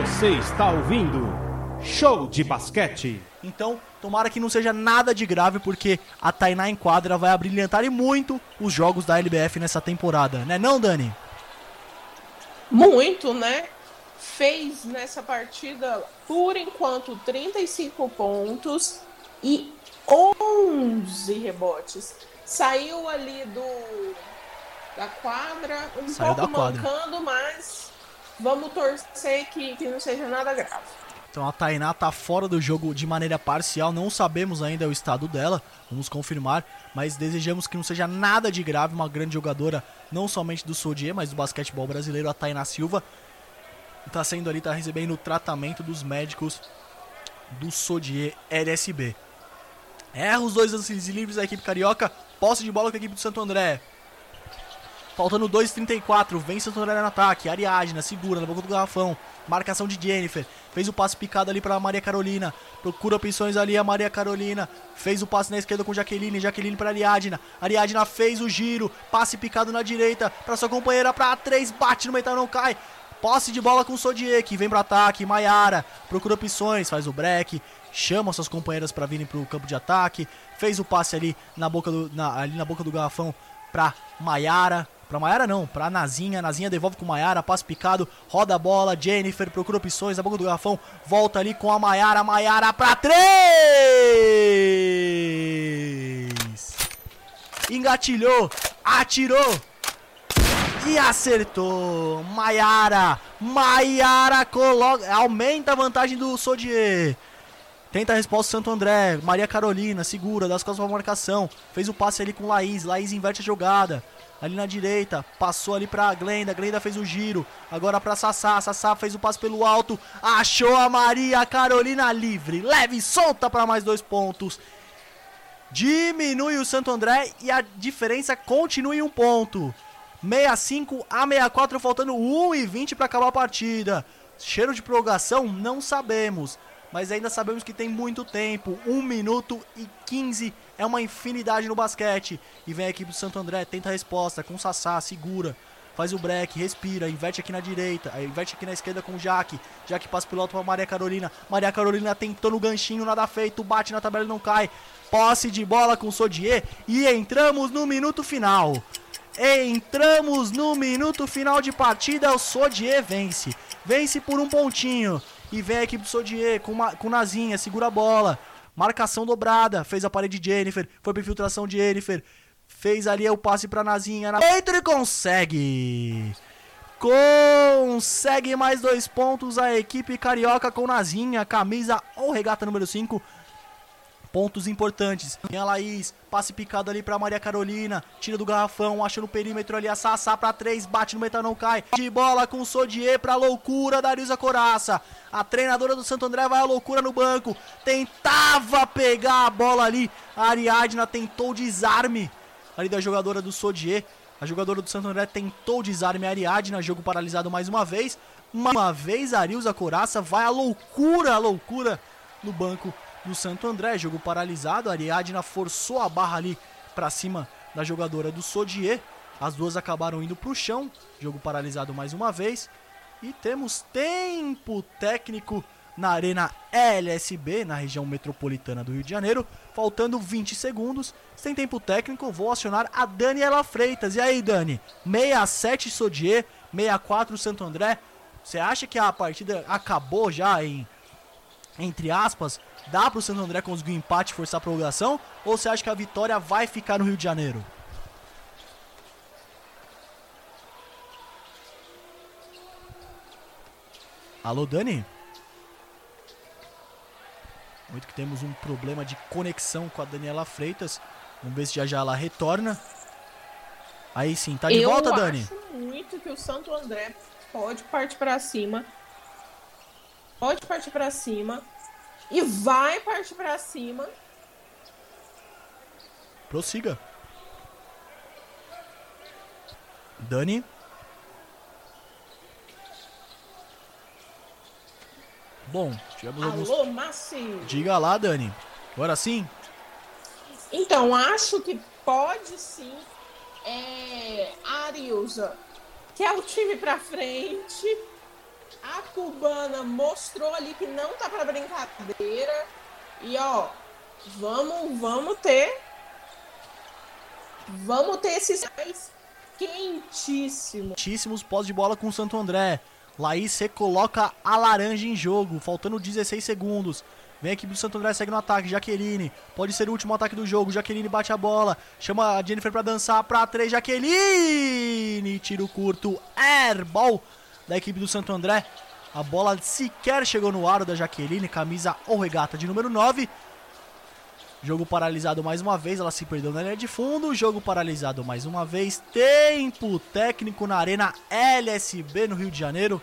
Você está ouvindo Show de Basquete. Então, tomara que não seja nada de grave, porque a Tainá em quadra vai abrilhantar e muito os jogos da LBF nessa temporada, né não, Dani? Muito, né? Fez nessa partida, por enquanto, 35 pontos e 11 rebotes. Saiu ali do da quadra, um Saiu pouco mancando, mas vamos torcer que, que não seja nada grave. Então a Tainá tá fora do jogo de maneira parcial, não sabemos ainda o estado dela, vamos confirmar, mas desejamos que não seja nada de grave, uma grande jogadora, não somente do Sodier, mas do basquetebol brasileiro, a Tainá Silva. Tá sendo ali, tá recebendo o tratamento dos médicos do Sodier LSB. Erra os dois lances livres da equipe carioca, posse de bola com a equipe do Santo André. Faltando 2,34. Vem Santo André no ataque. Ariadna segura na boca do garrafão. Marcação de Jennifer. Fez o passe picado ali para Maria Carolina. Procura opções ali a Maria Carolina. Fez o passe na esquerda com Jaqueline. Jaqueline para Ariadna. Ariadna fez o giro. Passe picado na direita para sua companheira para três. Bate no metal, não cai. Posse de bola com o Sodier, que vem para ataque. Maiara procura opções, faz o break, chama suas companheiras para virem pro campo de ataque. Fez o passe ali na boca do, na, ali na boca do garrafão para Maiara. Pra Maiara não, pra Nazinha. Nazinha devolve com Maiara, passe picado, roda a bola. Jennifer procura opções na boca do garrafão. Volta ali com a Maiara. Maiara pra três! Engatilhou, atirou e acertou. Maiara, Maiara coloca, aumenta a vantagem do Sodier. Tenta a resposta Santo André. Maria Carolina, segura, das costas pra marcação. Fez o passe ali com Laís. Laís inverte a jogada ali na direita, passou ali pra Glenda, Glenda fez o giro, agora pra Sassá, Sassá fez o passe pelo alto, achou a Maria Carolina livre, leve e solta para mais dois pontos. Diminui o Santo André e a diferença continua em um ponto. 65 a 64, faltando 1 e 20 para acabar a partida. Cheiro de prorrogação? Não sabemos mas ainda sabemos que tem muito tempo. 1 minuto e 15 é uma infinidade no basquete. E vem a equipe do Santo André, tenta a resposta com o Sassá, segura. Faz o break, respira, inverte aqui na direita, inverte aqui na esquerda com o Jaque. Jaque passa pelo alto pra Maria Carolina. Maria Carolina tentou no ganchinho, nada feito, bate na tabela e não cai. Posse de bola com o Sodier e entramos no minuto final. Entramos no minuto final de partida, o Sodier vence. Vence por um pontinho. E vem a equipe do Sodier com, uma, com Nazinha, segura a bola. Marcação dobrada. Fez a parede de Jennifer. Foi pra infiltração de Jennifer. Fez ali o passe pra Nazinha. Na... E consegue. Consegue mais dois pontos a equipe carioca com Nazinha. Camisa ou regata número 5 pontos importantes. Tem a Laís, passe picado ali pra Maria Carolina, tira do garrafão, acha no perímetro ali a Sassá pra três, bate no metal, não cai. De bola com o Sodier pra loucura da Arisa Coraça. A treinadora do Santo André vai à loucura no banco. Tentava pegar a bola ali. A Ariadna tentou desarme ali da jogadora do Sodier. A jogadora do Santo André tentou desarme a Ariadna, jogo paralisado mais uma vez. Uma vez a Arilza Coraça vai à loucura, à loucura no banco do Santo André. Jogo paralisado. A Ariadna forçou a barra ali para cima da jogadora do Sodier. As duas acabaram indo para o chão. Jogo paralisado mais uma vez. E temos tempo técnico na Arena LSB, na região metropolitana do Rio de Janeiro. Faltando 20 segundos. Sem tempo técnico, vou acionar a Daniela Freitas. E aí, Dani? 67 Sodier, 64 Santo André. Você acha que a partida acabou já em entre aspas, dá pro Santo André conseguir um empate e forçar a prorrogação? Ou você acha que a vitória vai ficar no Rio de Janeiro? Alô, Dani? Muito que temos um problema de conexão com a Daniela Freitas. Vamos ver se já já ela retorna. Aí sim, tá de Eu volta, Dani? Eu acho muito que o Santo André pode partir para cima pode partir para cima e vai partir para cima. Prossiga. Dani. Bom, tivemos Alô, alguns... Massi. Diga lá, Dani. Agora sim? Então, acho que pode sim. É, a Ariusa quer o time pra frente A cubana mostrou ali que não tá para brincadeira. E ó, vamos, vamos ter vamos ter esses quentíssimos. Quentíssimos pós de bola com o Santo André. Laís recoloca a laranja em jogo, faltando 16 segundos. Vem a equipe do Santo André, segue no ataque. Jaqueline, pode ser o último ataque do jogo. Jaqueline bate a bola, chama a Jennifer pra dançar. Pra três, Jaqueline. Tiro curto, airball da equipe do Santo André. A bola sequer chegou no aro da Jaqueline, camisa ou regata de número 9. Jogo paralisado mais uma vez, ela se perdeu na linha de fundo. Jogo paralisado mais uma vez. Tempo técnico na Arena LSB no Rio de Janeiro.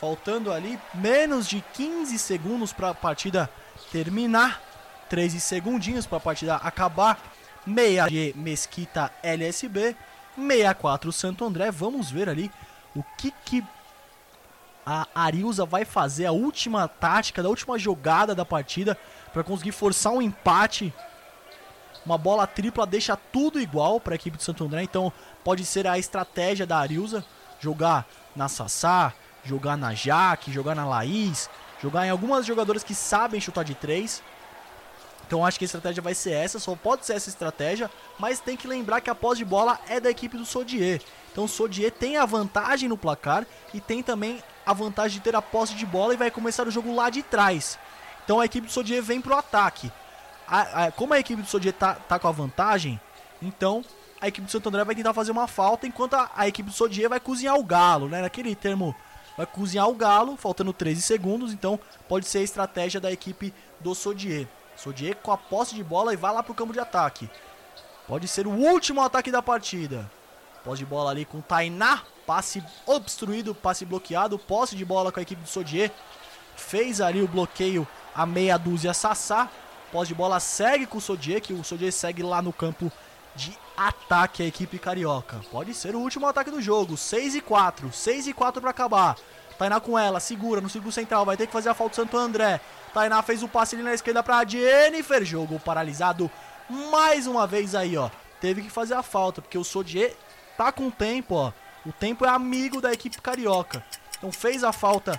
Faltando ali menos de 15 segundos para a partida terminar. 13 segundinhos para a partida acabar. 6 de Mesquita LSB. 64 Santo André. Vamos ver ali o que, que a Ariusa vai fazer. A última tática, da última jogada da partida para conseguir forçar um empate. Uma bola tripla deixa tudo igual para a equipe de Santo André, então pode ser a estratégia da Ariusa jogar na Sassá, jogar na Jaque, jogar na Laís, jogar em algumas jogadoras que sabem chutar de três. Então acho que a estratégia vai ser essa, só pode ser essa estratégia, mas tem que lembrar que a posse de bola é da equipe do Sodier. Então o Sodier tem a vantagem no placar e tem também a vantagem de ter a posse de bola e vai começar o jogo lá de trás. Então a equipe do Sodier vem pro ataque. A, a, como a equipe do Sodier tá, tá com a vantagem, então a equipe do Santo André vai tentar fazer uma falta, enquanto a, a equipe do Sodier vai cozinhar o galo, né? Naquele termo, vai cozinhar o galo, faltando 13 segundos, então pode ser a estratégia da equipe do Sodier. Sodier com a posse de bola e vai lá pro campo de ataque. Pode ser o último ataque da partida. Posse de bola ali com Tainá, passe obstruído, passe bloqueado, posse de bola com a equipe do Sodier. Fez ali o bloqueio a meia dúzia Sassá. Pós de bola segue com o Sodier, que o Sodier segue lá no campo de ataque a equipe carioca. Pode ser o último ataque do jogo. 6 e 4. 6 e 4 para acabar. Tainá com ela, segura no círculo central, vai ter que fazer a falta do Santo André. Tainá fez o passe ali na esquerda pra Jennifer. Jogo paralisado mais uma vez aí, ó. Teve que fazer a falta, porque o Sodier tá com tempo, ó. O tempo é amigo da equipe carioca. Então fez a falta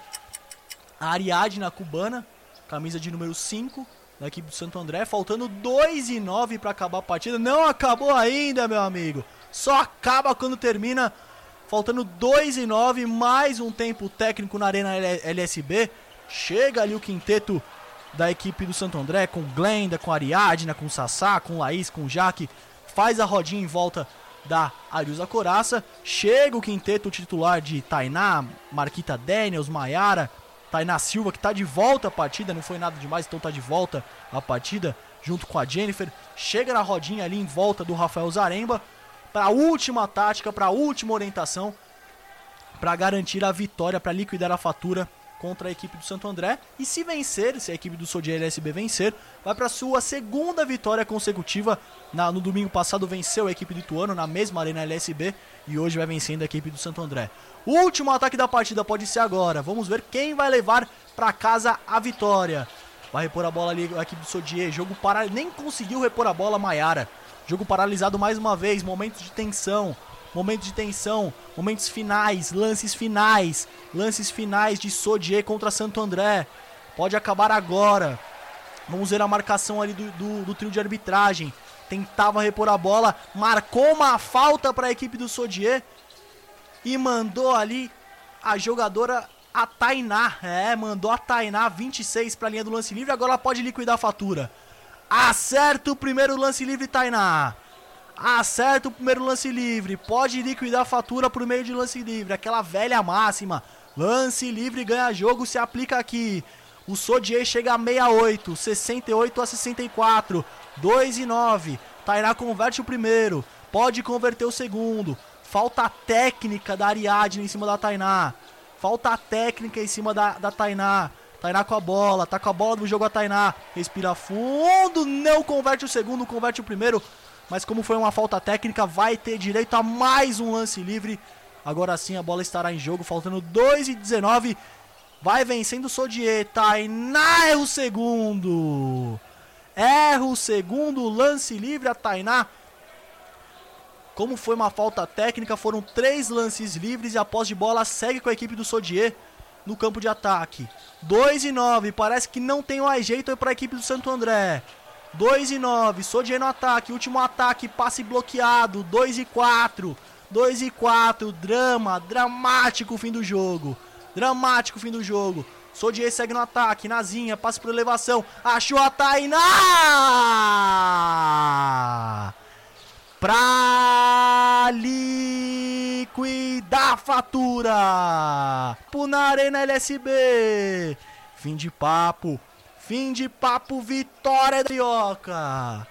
a Ariadna cubana camisa de número 5 da equipe do Santo André, faltando 2 e 9 para acabar a partida. Não acabou ainda, meu amigo. Só acaba quando termina. Faltando 2 e 9, mais um tempo técnico na Arena LSB. Chega ali o quinteto da equipe do Santo André, com Glenda, com Ariadna, com Sassá, com Laís, com Jaque. Faz a rodinha em volta da Ariusa Coraça. Chega o quinteto titular de Tainá, Marquita Daniels, Maiara, Tainá Silva, que está de volta à partida, não foi nada demais, então está de volta à partida, junto com a Jennifer. Chega na rodinha ali em volta do Rafael Zaremba, para a última tática, para a última orientação, para garantir a vitória, para liquidar a fatura contra a equipe do Santo André. E se vencer, se a equipe do Sodier LSB vencer, vai para sua segunda vitória consecutiva. Na, no domingo passado venceu a equipe do Ituano na mesma arena LSB e hoje vai vencendo a equipe do Santo André. O último ataque da partida pode ser agora. Vamos ver quem vai levar para casa a vitória. Vai repor a bola ali a equipe do Sodier. Jogo paralisado. Nem conseguiu repor a bola Maiara. Jogo paralisado mais uma vez. Momentos de tensão momentos de tensão, momentos finais, lances finais, lances finais de Sodier contra Santo André. Pode acabar agora. Vamos ver a marcação ali do, do, do trio de arbitragem. Tentava repor a bola, marcou uma falta para a equipe do Sodier e mandou ali a jogadora a Tainá. É, mandou a Tainá 26 para a linha do lance livre. Agora ela pode liquidar a fatura. Acerta o primeiro lance livre, Tainá. Acerta o primeiro lance livre. Pode liquidar a fatura por meio de lance livre. Aquela velha máxima. Lance livre ganha jogo se aplica aqui. O Sodier chega a 68, 68 a 64, 2 e 9. Tainá converte o primeiro, pode converter o segundo. Falta técnica da Ariadne em cima da Tainá. Falta técnica em cima da, da Tainá. Tainá com a bola, tá com a bola do jogo a Tainá. Respira fundo, não converte o segundo, converte o primeiro mas como foi uma falta técnica, vai ter direito a mais um lance livre. Agora sim a bola estará em jogo, faltando 2 e 19. Vai vencendo o Sodier, Tainá erra o segundo. Erra o segundo lance livre a Tainá. Como foi uma falta técnica, foram três lances livres e a de bola segue com a equipe do Sodier. no campo de ataque. 2 e 9, parece que não tem mais jeito para a equipe do Santo André. 2 e 9, Sodier no ataque, último ataque, passe bloqueado. 2 e 4, 2 e 4, drama, dramático fim do jogo. Dramático fim do jogo. Sodier segue no ataque, Nazinha, passe por elevação, achou a Tainá! Pra liquidar a fatura! Punarena LSB! Fim de papo, fim de papo, vitória Carioca!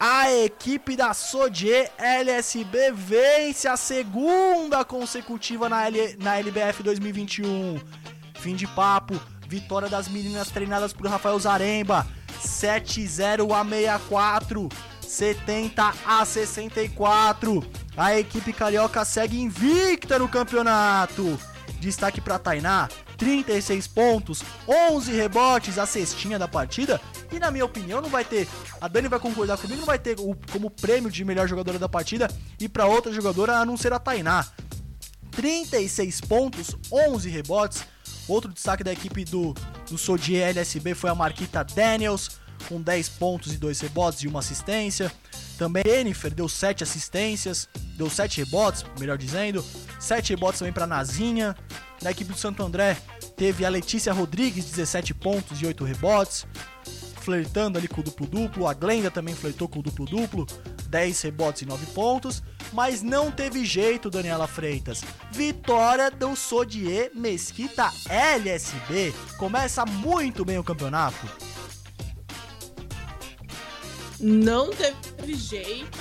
A equipe da Sodier LSB vence a segunda consecutiva na, L, na LBF 2021. Fim de papo, vitória das meninas treinadas por Rafael Zaremba. 7-0 a 64, 70 a 64. A equipe carioca segue invicta no campeonato. Destaque para Tainá, 36 pontos, 11 rebotes, a cestinha da partida. E na minha opinião, não vai ter. A Dani vai concordar comigo, não vai ter como prêmio de melhor jogadora da partida e para outra jogadora a não ser a Tainá. 36 pontos, 11 rebotes. Outro destaque da equipe do, do Sodier LSB foi a Marquita Daniels, com 10 pontos e 2 rebotes e uma assistência. Também Jennifer deu 7 assistências, deu 7 rebotes, melhor dizendo. 7 rebotes também para Nazinha. Da equipe do Santo André teve a Letícia Rodrigues, 17 pontos e 8 rebotes. Flertando ali com o duplo-duplo. A Glenda também flertou com o duplo-duplo. 10 rebotes e 9 pontos. Mas não teve jeito, Daniela Freitas. Vitória do Sodier Mesquita LSB. Começa muito bem o campeonato. Não teve jeito.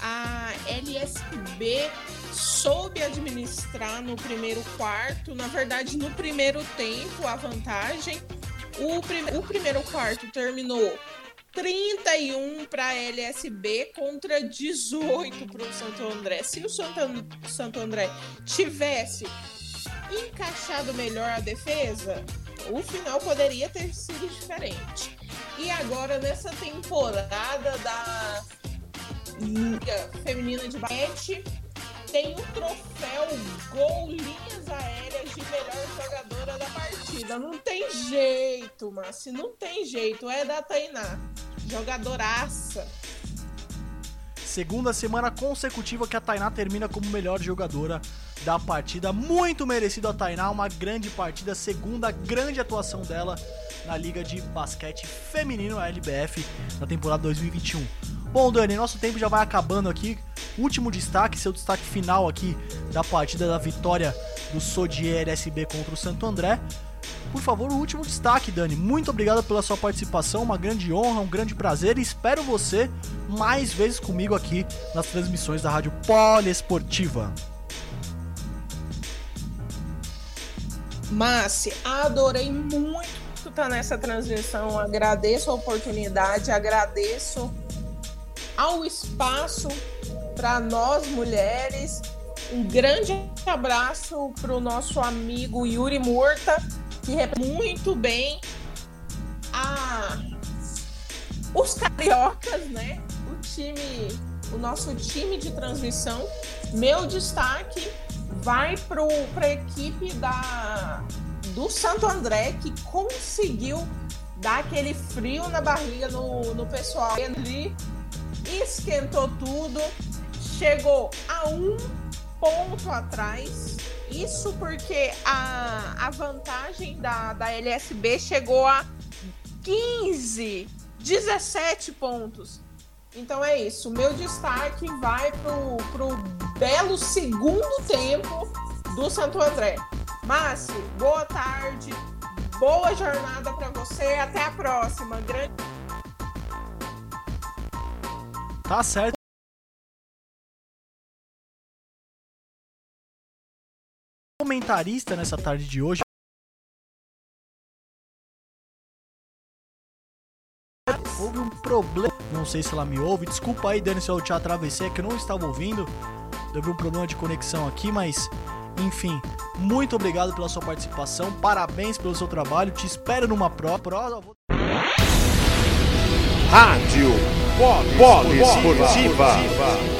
A LSB soube administrar no primeiro quarto, na verdade, no primeiro tempo, a vantagem. O, prim o primeiro quarto terminou 31 para LSB contra 18 para o Santo André. Se o Santo, Santo André tivesse encaixado melhor a defesa, o final poderia ter sido diferente. E agora, nessa temporada da Liga Feminina de Basquete, tem o troféu Gol Linhas Aéreas de melhor jogadora da partida. Não tem jeito, Massi, não tem jeito. É da Tainá. Jogadoraça. Segunda semana consecutiva que a Tainá termina como melhor jogadora da partida. Muito merecido a Tainá, uma grande partida, segunda grande atuação dela na Liga de Basquete Feminino, a LBF, na temporada 2021. Bom, Dani, nosso tempo já vai acabando aqui. Último destaque, seu destaque final aqui da partida da vitória do Sodier SB contra o Santo André. Por favor, o último destaque, Dani. Muito obrigado pela sua participação, uma grande honra, um grande prazer e espero você mais vezes comigo aqui nas transmissões da Rádio Poliesportiva. Massi, adorei muito estar nessa transmissão. Agradeço a oportunidade, agradeço ao espaço para nós mulheres. Um grande abraço para o nosso amigo Yuri Murta, que representa muito bem a... os cariocas, né? O time, o nosso time de transmissão. Meu destaque vai para a equipe da, do Santo André, que conseguiu dar aquele frio na barriga no, no pessoal ali, esquentou tudo, chegou a um ponto atrás. Isso porque a, a vantagem da, da LSB chegou a 15, 17 pontos. Então é isso. Meu destaque vai pro, pro belo segundo tempo do Santo André. Márcio, boa tarde, boa jornada para você. Até a próxima. Grande. Tá certo. Comentarista nessa tarde de hoje. Houve um problema, não sei se ela me ouve. Desculpa aí, Dani, se eu te atravessei, é que eu não estava ouvindo. Teve um problema de conexão aqui, mas enfim, muito obrigado pela sua participação. Parabéns pelo seu trabalho. Te espero numa prova. Rádio Poli Esportiva.